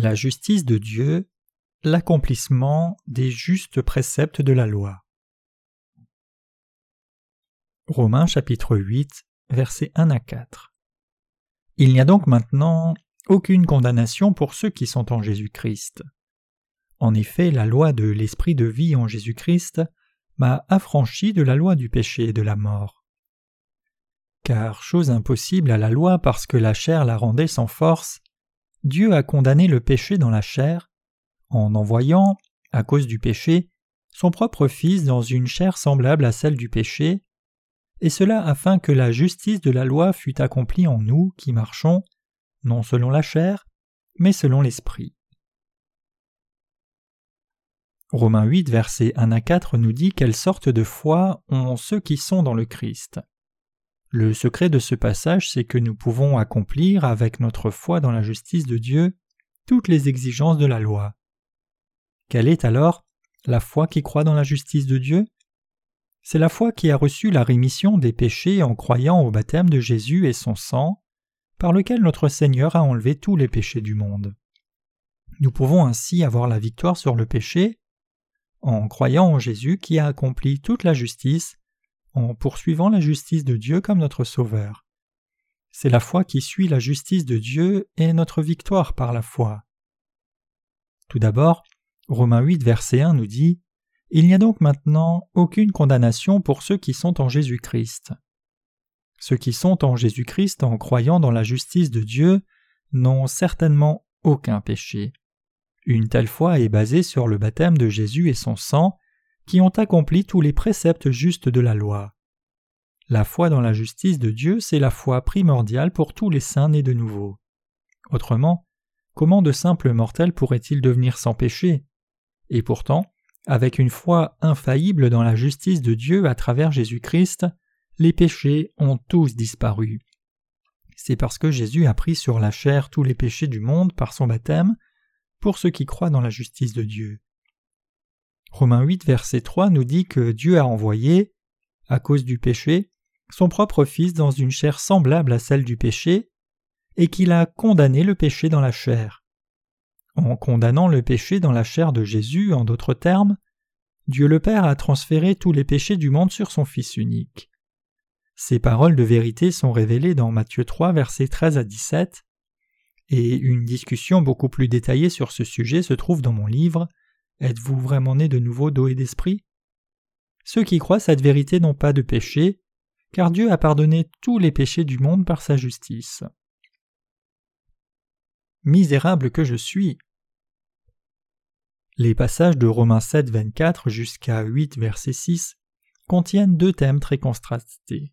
La justice de Dieu, l'accomplissement des justes préceptes de la loi. Romains chapitre 8, versets 1 à 4. Il n'y a donc maintenant aucune condamnation pour ceux qui sont en Jésus-Christ. En effet, la loi de l'esprit de vie en Jésus-Christ m'a affranchi de la loi du péché et de la mort. Car chose impossible à la loi parce que la chair la rendait sans force, Dieu a condamné le péché dans la chair, en envoyant, à cause du péché, son propre Fils dans une chair semblable à celle du péché, et cela afin que la justice de la loi fût accomplie en nous qui marchons, non selon la chair, mais selon l'Esprit. Romains 8, versets 1 à 4 nous dit quelle sorte de foi ont ceux qui sont dans le Christ. Le secret de ce passage, c'est que nous pouvons accomplir, avec notre foi dans la justice de Dieu, toutes les exigences de la loi. Quelle est alors la foi qui croit dans la justice de Dieu? C'est la foi qui a reçu la rémission des péchés en croyant au baptême de Jésus et son sang, par lequel notre Seigneur a enlevé tous les péchés du monde. Nous pouvons ainsi avoir la victoire sur le péché en croyant en Jésus qui a accompli toute la justice en poursuivant la justice de Dieu comme notre Sauveur. C'est la foi qui suit la justice de Dieu et notre victoire par la foi. Tout d'abord, Romains 8, verset 1 nous dit Il n'y a donc maintenant aucune condamnation pour ceux qui sont en Jésus-Christ. Ceux qui sont en Jésus-Christ en croyant dans la justice de Dieu n'ont certainement aucun péché. Une telle foi est basée sur le baptême de Jésus et son sang, qui ont accompli tous les préceptes justes de la loi. La foi dans la justice de Dieu, c'est la foi primordiale pour tous les saints nés de nouveau. Autrement, comment de simples mortels pourraient-ils devenir sans péché? Et pourtant, avec une foi infaillible dans la justice de Dieu à travers Jésus-Christ, les péchés ont tous disparu. C'est parce que Jésus a pris sur la chair tous les péchés du monde par son baptême, pour ceux qui croient dans la justice de Dieu. Romains 8, verset 3 nous dit que Dieu a envoyé, à cause du péché, son propre Fils dans une chair semblable à celle du péché, et qu'il a condamné le péché dans la chair. En condamnant le péché dans la chair de Jésus, en d'autres termes, Dieu le Père a transféré tous les péchés du monde sur son Fils unique. Ces paroles de vérité sont révélées dans Matthieu 3, versets 13 à 17, et une discussion beaucoup plus détaillée sur ce sujet se trouve dans mon livre Êtes-vous vraiment né de nouveau d'eau et d'esprit? Ceux qui croient cette vérité n'ont pas de péché, car Dieu a pardonné tous les péchés du monde par sa justice. Misérable que je suis. Les passages de Romains 7, 24 jusqu'à 8, verset 6 contiennent deux thèmes très contrastés.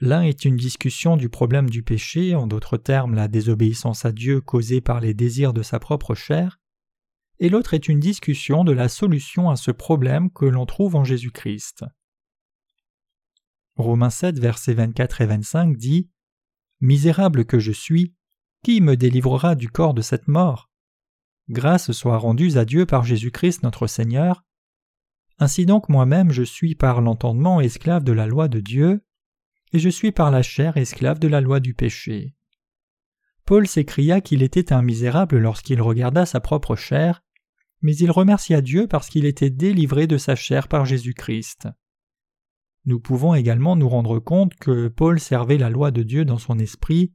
L'un est une discussion du problème du péché, en d'autres termes la désobéissance à Dieu causée par les désirs de sa propre chair, et l'autre est une discussion de la solution à ce problème que l'on trouve en Jésus-Christ. Romains 7, versets 24 et 25 dit Misérable que je suis, qui me délivrera du corps de cette mort? Grâce soit rendue à Dieu par Jésus-Christ notre Seigneur. Ainsi donc moi-même je suis par l'entendement esclave de la loi de Dieu, et je suis par la chair esclave de la loi du péché. Paul s'écria qu'il était un misérable lorsqu'il regarda sa propre chair, mais il remercia Dieu parce qu'il était délivré de sa chair par Jésus-Christ. Nous pouvons également nous rendre compte que Paul servait la loi de Dieu dans son esprit,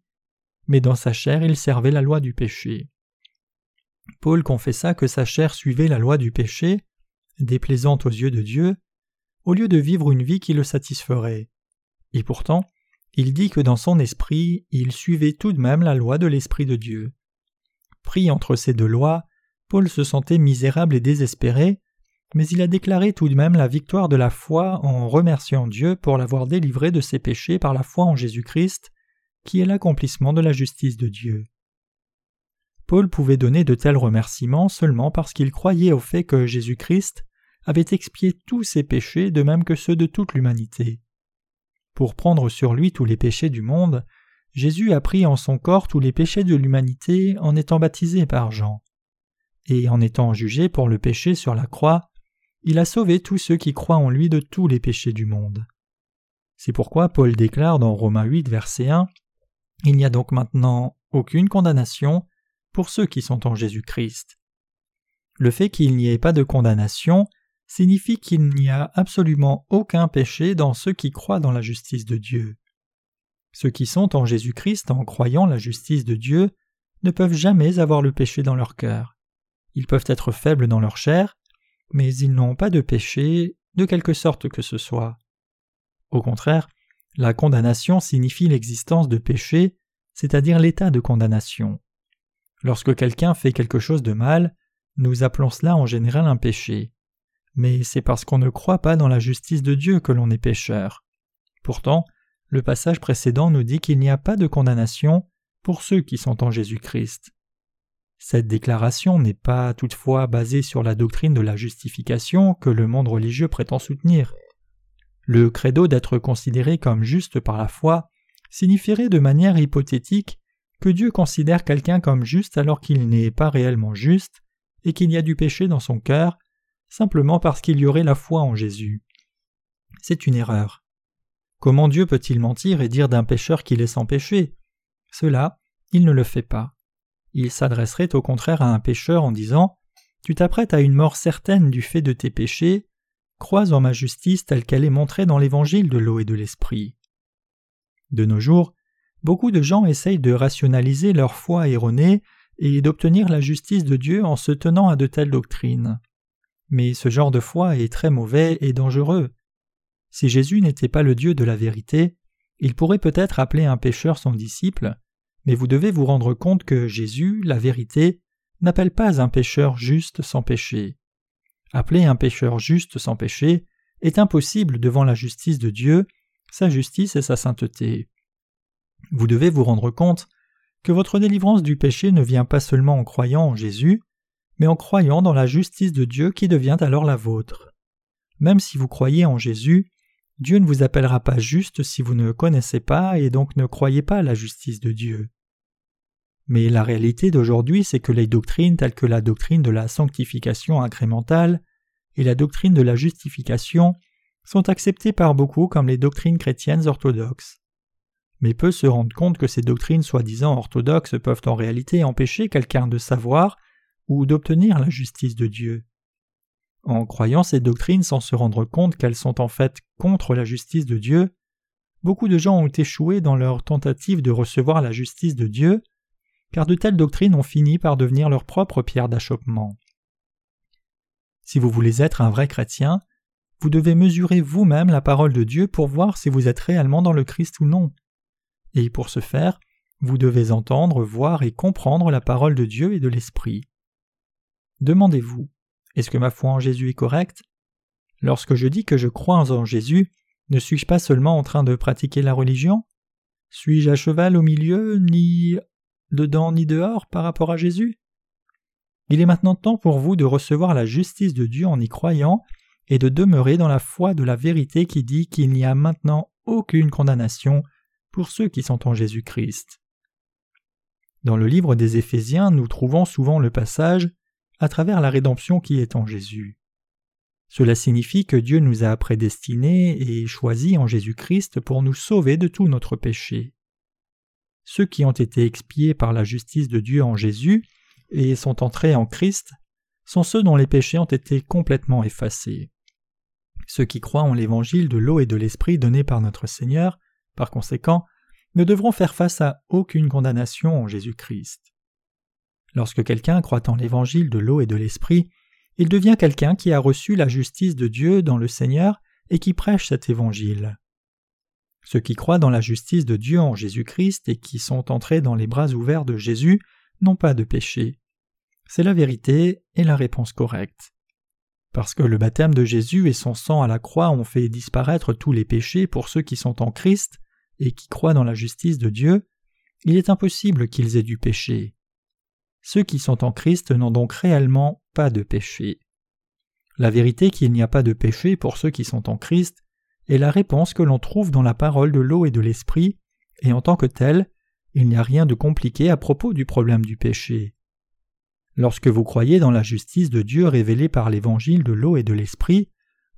mais dans sa chair il servait la loi du péché. Paul confessa que sa chair suivait la loi du péché, déplaisante aux yeux de Dieu, au lieu de vivre une vie qui le satisferait. Et pourtant, il dit que dans son esprit, il suivait tout de même la loi de l'Esprit de Dieu. Pris entre ces deux lois, Paul se sentait misérable et désespéré, mais il a déclaré tout de même la victoire de la foi en remerciant Dieu pour l'avoir délivré de ses péchés par la foi en Jésus-Christ, qui est l'accomplissement de la justice de Dieu. Paul pouvait donner de tels remerciements seulement parce qu'il croyait au fait que Jésus-Christ avait expié tous ses péchés de même que ceux de toute l'humanité. Pour prendre sur lui tous les péchés du monde, Jésus a pris en son corps tous les péchés de l'humanité en étant baptisé par Jean. Et en étant jugé pour le péché sur la croix, il a sauvé tous ceux qui croient en lui de tous les péchés du monde. C'est pourquoi Paul déclare dans Romains 8, verset 1 Il n'y a donc maintenant aucune condamnation pour ceux qui sont en Jésus-Christ. Le fait qu'il n'y ait pas de condamnation signifie qu'il n'y a absolument aucun péché dans ceux qui croient dans la justice de Dieu. Ceux qui sont en Jésus-Christ en croyant la justice de Dieu ne peuvent jamais avoir le péché dans leur cœur. Ils peuvent être faibles dans leur chair, mais ils n'ont pas de péché de quelque sorte que ce soit. Au contraire, la condamnation signifie l'existence de péché, c'est-à-dire l'état de condamnation. Lorsque quelqu'un fait quelque chose de mal, nous appelons cela en général un péché. Mais c'est parce qu'on ne croit pas dans la justice de Dieu que l'on est pécheur. Pourtant, le passage précédent nous dit qu'il n'y a pas de condamnation pour ceux qui sont en Jésus-Christ. Cette déclaration n'est pas toutefois basée sur la doctrine de la justification que le monde religieux prétend soutenir. Le credo d'être considéré comme juste par la foi signifierait de manière hypothétique que Dieu considère quelqu'un comme juste alors qu'il n'est pas réellement juste et qu'il y a du péché dans son cœur, simplement parce qu'il y aurait la foi en Jésus. C'est une erreur. Comment Dieu peut-il mentir et dire d'un pécheur qu'il est sans péché? Cela, il ne le fait pas il s'adresserait au contraire à un pécheur en disant Tu t'apprêtes à une mort certaine du fait de tes péchés, crois en ma justice telle qu'elle est montrée dans l'évangile de l'eau et de l'esprit. De nos jours, beaucoup de gens essayent de rationaliser leur foi erronée et d'obtenir la justice de Dieu en se tenant à de telles doctrines. Mais ce genre de foi est très mauvais et dangereux. Si Jésus n'était pas le Dieu de la vérité, il pourrait peut-être appeler un pécheur son disciple, mais vous devez vous rendre compte que Jésus, la vérité, n'appelle pas un pécheur juste sans péché. Appeler un pécheur juste sans péché est impossible devant la justice de Dieu, sa justice et sa sainteté. Vous devez vous rendre compte que votre délivrance du péché ne vient pas seulement en croyant en Jésus, mais en croyant dans la justice de Dieu qui devient alors la vôtre. Même si vous croyez en Jésus, Dieu ne vous appellera pas juste si vous ne connaissez pas et donc ne croyez pas la justice de Dieu. Mais la réalité d'aujourd'hui, c'est que les doctrines telles que la doctrine de la sanctification incrémentale et la doctrine de la justification sont acceptées par beaucoup comme les doctrines chrétiennes orthodoxes. Mais peu se rendent compte que ces doctrines soi-disant orthodoxes peuvent en réalité empêcher quelqu'un de savoir ou d'obtenir la justice de Dieu. En croyant ces doctrines sans se rendre compte qu'elles sont en fait contre la justice de Dieu, beaucoup de gens ont échoué dans leur tentative de recevoir la justice de Dieu, car de telles doctrines ont fini par devenir leur propre pierre d'achoppement. Si vous voulez être un vrai chrétien, vous devez mesurer vous-même la parole de Dieu pour voir si vous êtes réellement dans le Christ ou non. Et pour ce faire, vous devez entendre, voir et comprendre la parole de Dieu et de l'Esprit. Demandez-vous, est-ce que ma foi en Jésus est correcte? Lorsque je dis que je crois en Jésus, ne suis-je pas seulement en train de pratiquer la religion? Suis-je à cheval au milieu, ni dedans ni dehors par rapport à Jésus? Il est maintenant temps pour vous de recevoir la justice de Dieu en y croyant et de demeurer dans la foi de la vérité qui dit qu'il n'y a maintenant aucune condamnation pour ceux qui sont en Jésus-Christ. Dans le livre des Éphésiens, nous trouvons souvent le passage à travers la rédemption qui est en Jésus. Cela signifie que Dieu nous a prédestinés et choisis en Jésus-Christ pour nous sauver de tout notre péché. Ceux qui ont été expiés par la justice de Dieu en Jésus et sont entrés en Christ sont ceux dont les péchés ont été complètement effacés. Ceux qui croient en l'évangile de l'eau et de l'esprit donné par notre Seigneur, par conséquent, ne devront faire face à aucune condamnation en Jésus-Christ. Lorsque quelqu'un croit en l'évangile de l'eau et de l'esprit, il devient quelqu'un qui a reçu la justice de Dieu dans le Seigneur et qui prêche cet évangile. Ceux qui croient dans la justice de Dieu en Jésus-Christ et qui sont entrés dans les bras ouverts de Jésus n'ont pas de péché. C'est la vérité et la réponse correcte. Parce que le baptême de Jésus et son sang à la croix ont fait disparaître tous les péchés pour ceux qui sont en Christ et qui croient dans la justice de Dieu, il est impossible qu'ils aient du péché. Ceux qui sont en Christ n'ont donc réellement pas de péché. La vérité qu'il n'y a pas de péché pour ceux qui sont en Christ est la réponse que l'on trouve dans la parole de l'eau et de l'esprit, et en tant que telle, il n'y a rien de compliqué à propos du problème du péché. Lorsque vous croyez dans la justice de Dieu révélée par l'évangile de l'eau et de l'esprit,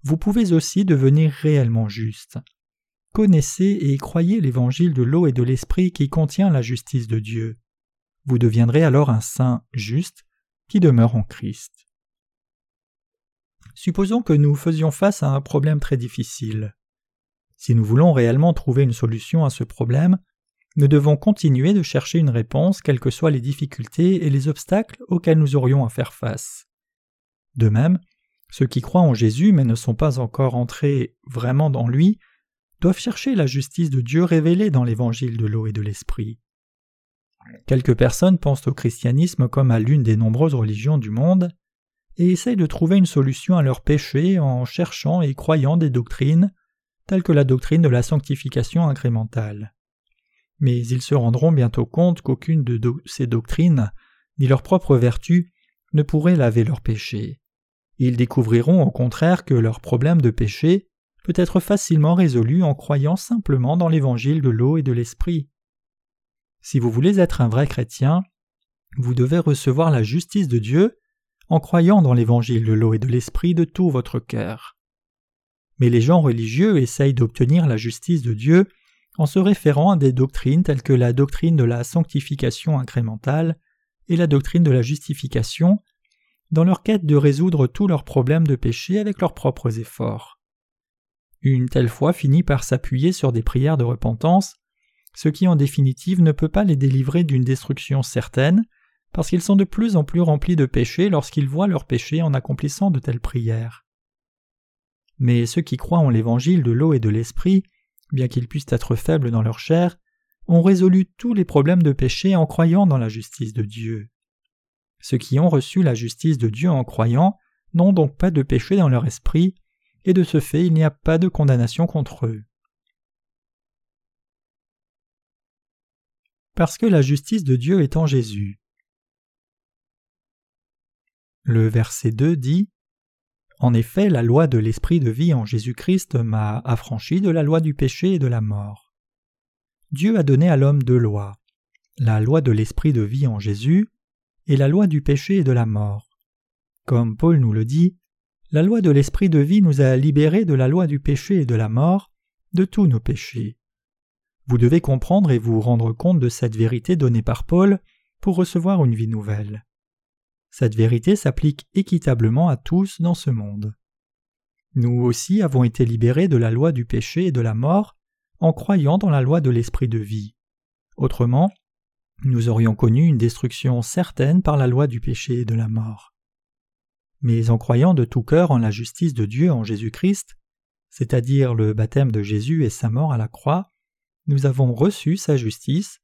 vous pouvez aussi devenir réellement juste. Connaissez et croyez l'évangile de l'eau et de l'esprit qui contient la justice de Dieu. Vous deviendrez alors un saint juste qui demeure en Christ. Supposons que nous faisions face à un problème très difficile. Si nous voulons réellement trouver une solution à ce problème, nous devons continuer de chercher une réponse quelles que soient les difficultés et les obstacles auxquels nous aurions à faire face. De même, ceux qui croient en Jésus mais ne sont pas encore entrés vraiment dans lui doivent chercher la justice de Dieu révélée dans l'évangile de l'eau et de l'esprit. Quelques personnes pensent au christianisme comme à l'une des nombreuses religions du monde et essayent de trouver une solution à leurs péchés en cherchant et croyant des doctrines telles que la doctrine de la sanctification incrémentale mais ils se rendront bientôt compte qu'aucune de ces doctrines, ni leur propre vertu, ne pourrait laver leurs péchés. Ils découvriront au contraire que leur problème de péché peut être facilement résolu en croyant simplement dans l'évangile de l'eau et de l'esprit. Si vous voulez être un vrai chrétien, vous devez recevoir la justice de Dieu en croyant dans l'évangile de l'eau et de l'esprit de tout votre cœur. Mais les gens religieux essayent d'obtenir la justice de Dieu en se référant à des doctrines telles que la doctrine de la sanctification incrémentale et la doctrine de la justification, dans leur quête de résoudre tous leurs problèmes de péché avec leurs propres efforts. Une telle foi finit par s'appuyer sur des prières de repentance, ce qui en définitive ne peut pas les délivrer d'une destruction certaine, parce qu'ils sont de plus en plus remplis de péchés lorsqu'ils voient leurs péchés en accomplissant de telles prières. Mais ceux qui croient en l'évangile de l'eau et de l'esprit bien qu'ils puissent être faibles dans leur chair, ont résolu tous les problèmes de péché en croyant dans la justice de Dieu. Ceux qui ont reçu la justice de Dieu en croyant n'ont donc pas de péché dans leur esprit, et de ce fait il n'y a pas de condamnation contre eux. Parce que la justice de Dieu est en Jésus. Le verset 2 dit en effet, la loi de l'esprit de vie en Jésus-Christ m'a affranchi de la loi du péché et de la mort. Dieu a donné à l'homme deux lois, la loi de l'esprit de vie en Jésus et la loi du péché et de la mort. Comme Paul nous le dit, la loi de l'esprit de vie nous a libérés de la loi du péché et de la mort, de tous nos péchés. Vous devez comprendre et vous rendre compte de cette vérité donnée par Paul pour recevoir une vie nouvelle. Cette vérité s'applique équitablement à tous dans ce monde. Nous aussi avons été libérés de la loi du péché et de la mort en croyant dans la loi de l'esprit de vie. Autrement, nous aurions connu une destruction certaine par la loi du péché et de la mort. Mais en croyant de tout cœur en la justice de Dieu en Jésus-Christ, c'est-à-dire le baptême de Jésus et sa mort à la croix, nous avons reçu sa justice,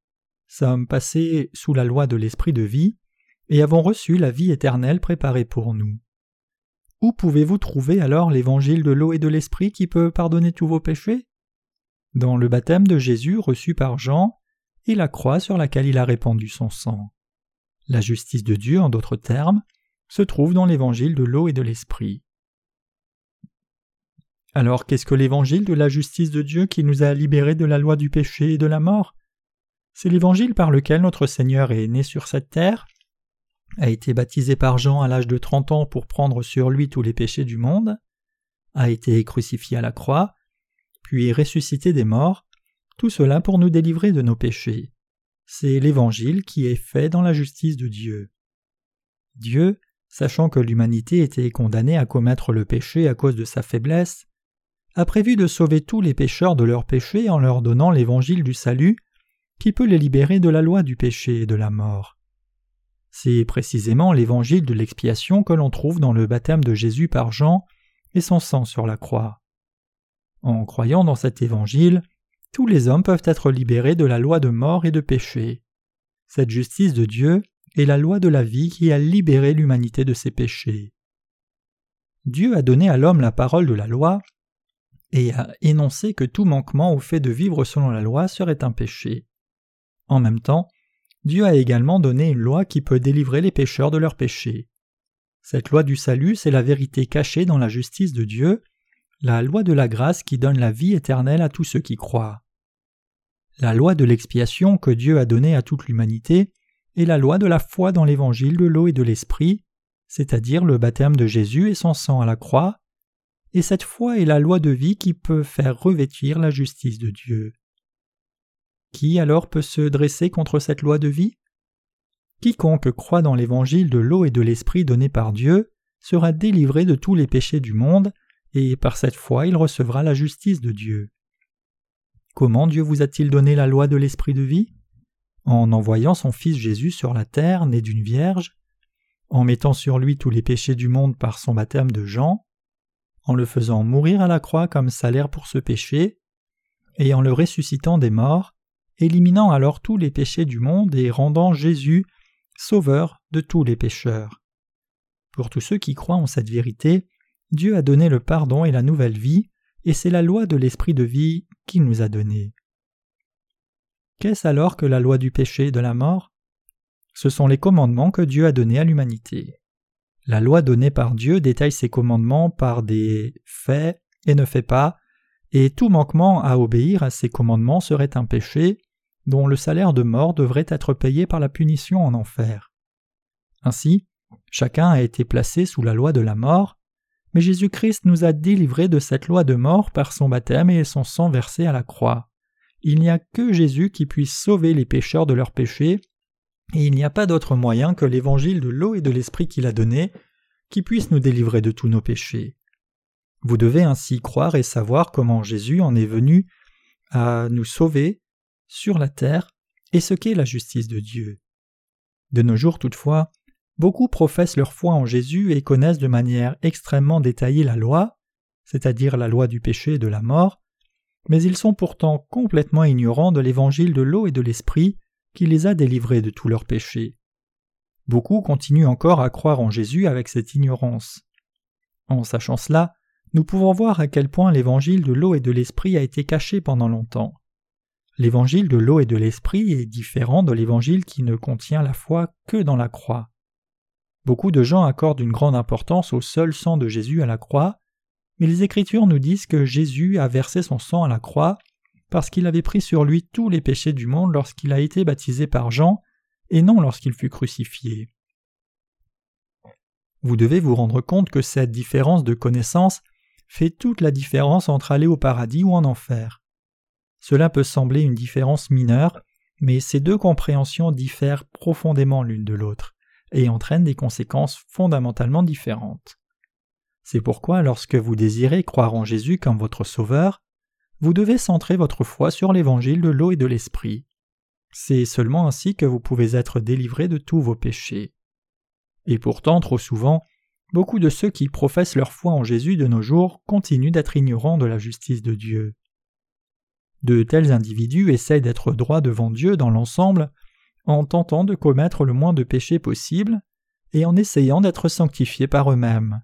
sommes passés sous la loi de l'esprit de vie, et avons reçu la vie éternelle préparée pour nous. Où pouvez-vous trouver alors l'évangile de l'eau et de l'esprit qui peut pardonner tous vos péchés? Dans le baptême de Jésus reçu par Jean et la croix sur laquelle il a répandu son sang. La justice de Dieu, en d'autres termes, se trouve dans l'évangile de l'eau et de l'esprit. Alors qu'est-ce que l'évangile de la justice de Dieu qui nous a libérés de la loi du péché et de la mort? C'est l'évangile par lequel notre Seigneur est né sur cette terre, a été baptisé par Jean à l'âge de trente ans pour prendre sur lui tous les péchés du monde, a été crucifié à la croix, puis ressuscité des morts, tout cela pour nous délivrer de nos péchés. C'est l'Évangile qui est fait dans la justice de Dieu. Dieu, sachant que l'humanité était condamnée à commettre le péché à cause de sa faiblesse, a prévu de sauver tous les pécheurs de leurs péchés en leur donnant l'Évangile du salut, qui peut les libérer de la loi du péché et de la mort. C'est précisément l'évangile de l'expiation que l'on trouve dans le baptême de Jésus par Jean et son sang sur la croix. En croyant dans cet évangile, tous les hommes peuvent être libérés de la loi de mort et de péché. Cette justice de Dieu est la loi de la vie qui a libéré l'humanité de ses péchés. Dieu a donné à l'homme la parole de la loi et a énoncé que tout manquement au fait de vivre selon la loi serait un péché. En même temps, Dieu a également donné une loi qui peut délivrer les pécheurs de leurs péchés. Cette loi du salut, c'est la vérité cachée dans la justice de Dieu, la loi de la grâce qui donne la vie éternelle à tous ceux qui croient. La loi de l'expiation que Dieu a donnée à toute l'humanité est la loi de la foi dans l'évangile de l'eau et de l'esprit, c'est-à-dire le baptême de Jésus et son sang à la croix, et cette foi est la loi de vie qui peut faire revêtir la justice de Dieu. Qui alors peut se dresser contre cette loi de vie? Quiconque croit dans l'évangile de l'eau et de l'esprit donné par Dieu sera délivré de tous les péchés du monde, et par cette foi il recevra la justice de Dieu. Comment Dieu vous a-t-il donné la loi de l'esprit de vie? En envoyant son Fils Jésus sur la terre, né d'une vierge, en mettant sur lui tous les péchés du monde par son baptême de Jean, en le faisant mourir à la croix comme salaire pour ce péché, et en le ressuscitant des morts, éliminant alors tous les péchés du monde et rendant Jésus sauveur de tous les pécheurs. Pour tous ceux qui croient en cette vérité, Dieu a donné le pardon et la nouvelle vie, et c'est la loi de l'esprit de vie qu'il nous a donnée. Qu'est-ce alors que la loi du péché et de la mort? Ce sont les commandements que Dieu a donnés à l'humanité. La loi donnée par Dieu détaille ses commandements par des faits et ne fait pas, et tout manquement à obéir à ces commandements serait un péché, dont le salaire de mort devrait être payé par la punition en enfer. Ainsi, chacun a été placé sous la loi de la mort, mais Jésus-Christ nous a délivrés de cette loi de mort par son baptême et son sang versé à la croix. Il n'y a que Jésus qui puisse sauver les pécheurs de leurs péchés, et il n'y a pas d'autre moyen que l'évangile de l'eau et de l'esprit qu'il a donné qui puisse nous délivrer de tous nos péchés. Vous devez ainsi croire et savoir comment Jésus en est venu à nous sauver sur la terre et ce qu'est la justice de Dieu. De nos jours toutefois, beaucoup professent leur foi en Jésus et connaissent de manière extrêmement détaillée la loi, c'est-à-dire la loi du péché et de la mort, mais ils sont pourtant complètement ignorants de l'évangile de l'eau et de l'esprit qui les a délivrés de tous leurs péchés. Beaucoup continuent encore à croire en Jésus avec cette ignorance. En sachant cela, nous pouvons voir à quel point l'évangile de l'eau et de l'esprit a été caché pendant longtemps. L'évangile de l'eau et de l'esprit est différent de l'évangile qui ne contient la foi que dans la croix. Beaucoup de gens accordent une grande importance au seul sang de Jésus à la croix, mais les Écritures nous disent que Jésus a versé son sang à la croix parce qu'il avait pris sur lui tous les péchés du monde lorsqu'il a été baptisé par Jean, et non lorsqu'il fut crucifié. Vous devez vous rendre compte que cette différence de connaissance fait toute la différence entre aller au paradis ou en enfer. Cela peut sembler une différence mineure, mais ces deux compréhensions diffèrent profondément l'une de l'autre et entraînent des conséquences fondamentalement différentes. C'est pourquoi lorsque vous désirez croire en Jésus comme votre Sauveur, vous devez centrer votre foi sur l'évangile de l'eau et de l'esprit. C'est seulement ainsi que vous pouvez être délivré de tous vos péchés. Et pourtant, trop souvent, beaucoup de ceux qui professent leur foi en Jésus de nos jours continuent d'être ignorants de la justice de Dieu. De tels individus essaient d'être droits devant Dieu dans l'ensemble en tentant de commettre le moins de péchés possible et en essayant d'être sanctifiés par eux-mêmes.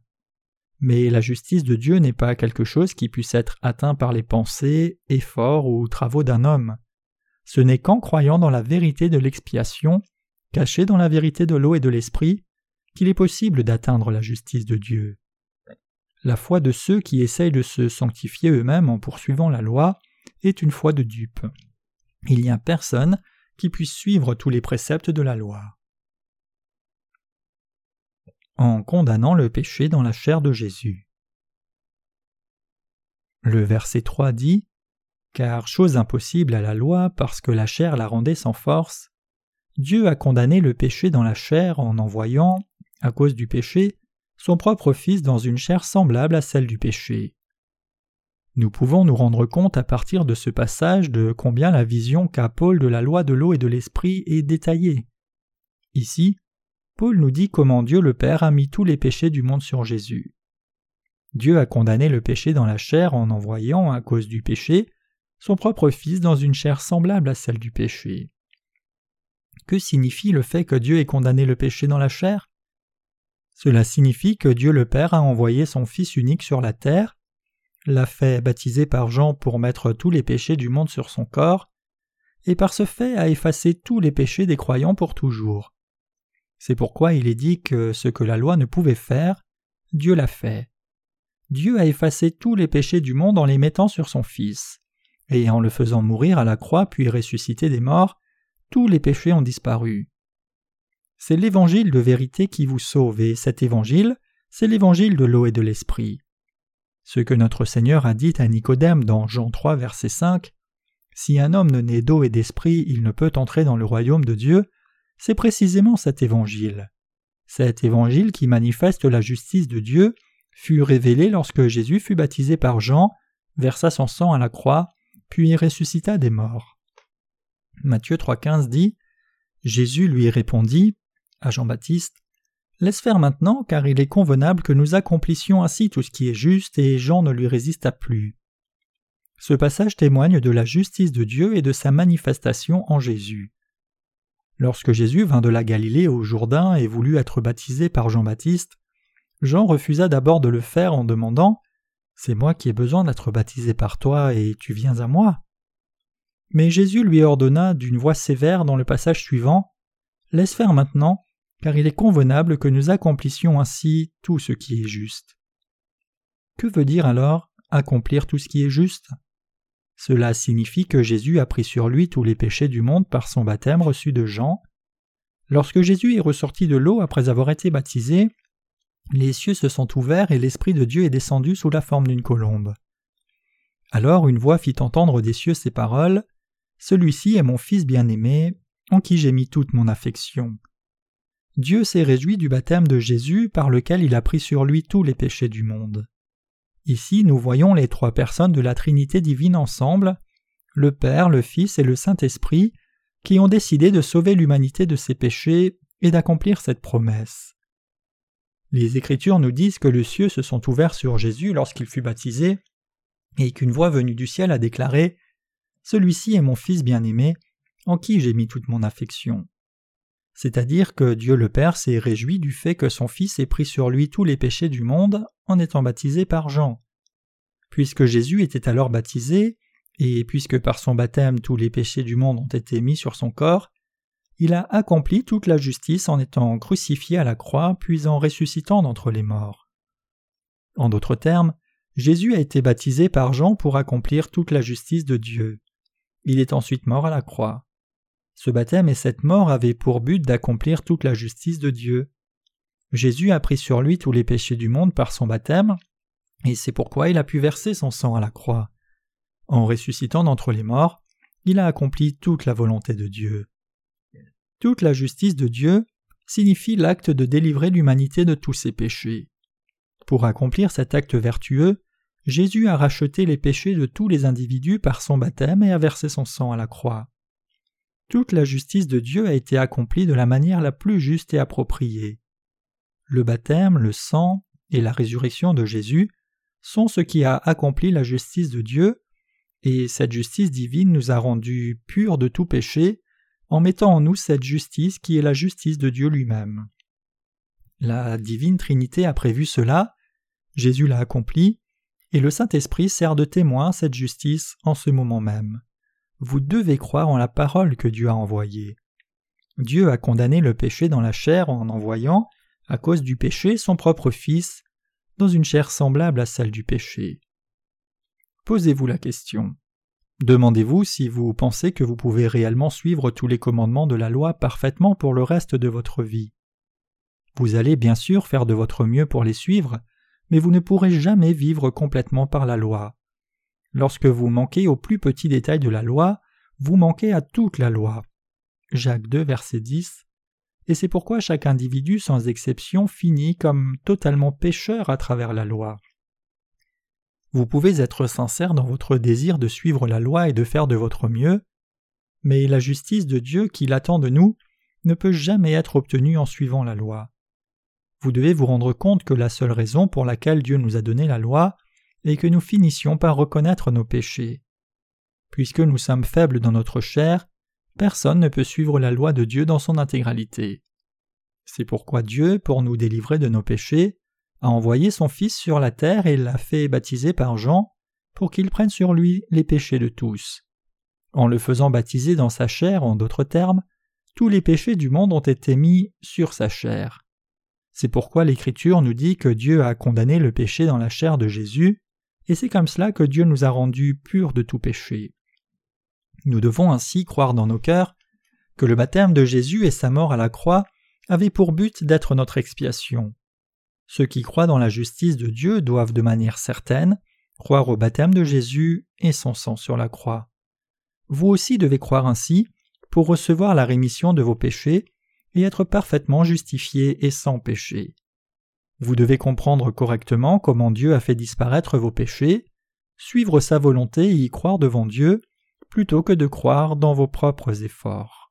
Mais la justice de Dieu n'est pas quelque chose qui puisse être atteint par les pensées, efforts ou travaux d'un homme. Ce n'est qu'en croyant dans la vérité de l'expiation, cachée dans la vérité de l'eau et de l'esprit, qu'il est possible d'atteindre la justice de Dieu. La foi de ceux qui essayent de se sanctifier eux-mêmes en poursuivant la loi est une foi de dupe. Il n'y a personne qui puisse suivre tous les préceptes de la loi. En condamnant le péché dans la chair de Jésus. Le verset 3 dit Car chose impossible à la loi parce que la chair la rendait sans force, Dieu a condamné le péché dans la chair en envoyant, à cause du péché, son propre Fils dans une chair semblable à celle du péché. Nous pouvons nous rendre compte à partir de ce passage de combien la vision qu'a Paul de la loi de l'eau et de l'esprit est détaillée. Ici, Paul nous dit comment Dieu le Père a mis tous les péchés du monde sur Jésus. Dieu a condamné le péché dans la chair en envoyant, à cause du péché, son propre Fils dans une chair semblable à celle du péché. Que signifie le fait que Dieu ait condamné le péché dans la chair? Cela signifie que Dieu le Père a envoyé son Fils unique sur la terre l'a fait baptiser par Jean pour mettre tous les péchés du monde sur son corps, et par ce fait a effacé tous les péchés des croyants pour toujours. C'est pourquoi il est dit que ce que la loi ne pouvait faire, Dieu l'a fait. Dieu a effacé tous les péchés du monde en les mettant sur son Fils, et en le faisant mourir à la croix puis ressusciter des morts, tous les péchés ont disparu. C'est l'évangile de vérité qui vous sauve, et cet évangile, c'est l'évangile de l'eau et de l'esprit. Ce que notre Seigneur a dit à Nicodème dans Jean 3, verset 5 Si un homme ne naît d'eau et d'esprit, il ne peut entrer dans le royaume de Dieu, c'est précisément cet évangile. Cet évangile qui manifeste la justice de Dieu fut révélé lorsque Jésus fut baptisé par Jean, versa son sang à la croix, puis ressuscita des morts. Matthieu 3,15 dit Jésus lui répondit à Jean-Baptiste Laisse faire maintenant, car il est convenable que nous accomplissions ainsi tout ce qui est juste, et Jean ne lui résista plus. Ce passage témoigne de la justice de Dieu et de sa manifestation en Jésus. Lorsque Jésus vint de la Galilée au Jourdain et voulut être baptisé par Jean-Baptiste, Jean refusa d'abord de le faire en demandant C'est moi qui ai besoin d'être baptisé par toi et tu viens à moi. Mais Jésus lui ordonna d'une voix sévère dans le passage suivant Laisse faire maintenant, car il est convenable que nous accomplissions ainsi tout ce qui est juste. Que veut dire alors accomplir tout ce qui est juste? Cela signifie que Jésus a pris sur lui tous les péchés du monde par son baptême reçu de Jean. Lorsque Jésus est ressorti de l'eau après avoir été baptisé, les cieux se sont ouverts et l'Esprit de Dieu est descendu sous la forme d'une colombe. Alors une voix fit entendre des cieux ces paroles Celui-ci est mon Fils bien-aimé, en qui j'ai mis toute mon affection. Dieu s'est réjoui du baptême de Jésus par lequel il a pris sur lui tous les péchés du monde. Ici nous voyons les trois personnes de la Trinité divine ensemble, le Père, le Fils et le Saint-Esprit, qui ont décidé de sauver l'humanité de ses péchés et d'accomplir cette promesse. Les Écritures nous disent que les cieux se sont ouverts sur Jésus lorsqu'il fut baptisé, et qu'une voix venue du ciel a déclaré Celui-ci est mon Fils bien-aimé, en qui j'ai mis toute mon affection c'est-à-dire que Dieu le Père s'est réjoui du fait que son Fils ait pris sur lui tous les péchés du monde en étant baptisé par Jean. Puisque Jésus était alors baptisé, et puisque par son baptême tous les péchés du monde ont été mis sur son corps, il a accompli toute la justice en étant crucifié à la croix puis en ressuscitant d'entre les morts. En d'autres termes, Jésus a été baptisé par Jean pour accomplir toute la justice de Dieu. Il est ensuite mort à la croix. Ce baptême et cette mort avaient pour but d'accomplir toute la justice de Dieu. Jésus a pris sur lui tous les péchés du monde par son baptême, et c'est pourquoi il a pu verser son sang à la croix. En ressuscitant d'entre les morts, il a accompli toute la volonté de Dieu. Toute la justice de Dieu signifie l'acte de délivrer l'humanité de tous ses péchés. Pour accomplir cet acte vertueux, Jésus a racheté les péchés de tous les individus par son baptême et a versé son sang à la croix. Toute la justice de Dieu a été accomplie de la manière la plus juste et appropriée. Le baptême, le sang et la résurrection de Jésus sont ce qui a accompli la justice de Dieu, et cette justice divine nous a rendus purs de tout péché en mettant en nous cette justice qui est la justice de Dieu lui-même. La divine Trinité a prévu cela, Jésus l'a accompli, et le Saint-Esprit sert de témoin à cette justice en ce moment même vous devez croire en la parole que Dieu a envoyée. Dieu a condamné le péché dans la chair en envoyant, à cause du péché, son propre Fils, dans une chair semblable à celle du péché. Posez-vous la question. Demandez-vous si vous pensez que vous pouvez réellement suivre tous les commandements de la loi parfaitement pour le reste de votre vie. Vous allez bien sûr faire de votre mieux pour les suivre, mais vous ne pourrez jamais vivre complètement par la loi. Lorsque vous manquez au plus petit détail de la loi, vous manquez à toute la loi. Jacques 2, verset 10. Et c'est pourquoi chaque individu sans exception finit comme totalement pécheur à travers la loi. Vous pouvez être sincère dans votre désir de suivre la loi et de faire de votre mieux, mais la justice de Dieu qui l'attend de nous ne peut jamais être obtenue en suivant la loi. Vous devez vous rendre compte que la seule raison pour laquelle Dieu nous a donné la loi et que nous finissions par reconnaître nos péchés. Puisque nous sommes faibles dans notre chair, personne ne peut suivre la loi de Dieu dans son intégralité. C'est pourquoi Dieu, pour nous délivrer de nos péchés, a envoyé son Fils sur la terre et l'a fait baptiser par Jean pour qu'il prenne sur lui les péchés de tous. En le faisant baptiser dans sa chair, en d'autres termes, tous les péchés du monde ont été mis sur sa chair. C'est pourquoi l'Écriture nous dit que Dieu a condamné le péché dans la chair de Jésus et c'est comme cela que Dieu nous a rendus purs de tout péché. Nous devons ainsi croire dans nos cœurs que le baptême de Jésus et sa mort à la croix avaient pour but d'être notre expiation. Ceux qui croient dans la justice de Dieu doivent de manière certaine croire au baptême de Jésus et son sang sur la croix. Vous aussi devez croire ainsi pour recevoir la rémission de vos péchés et être parfaitement justifié et sans péché. Vous devez comprendre correctement comment Dieu a fait disparaître vos péchés, suivre sa volonté et y croire devant Dieu, plutôt que de croire dans vos propres efforts.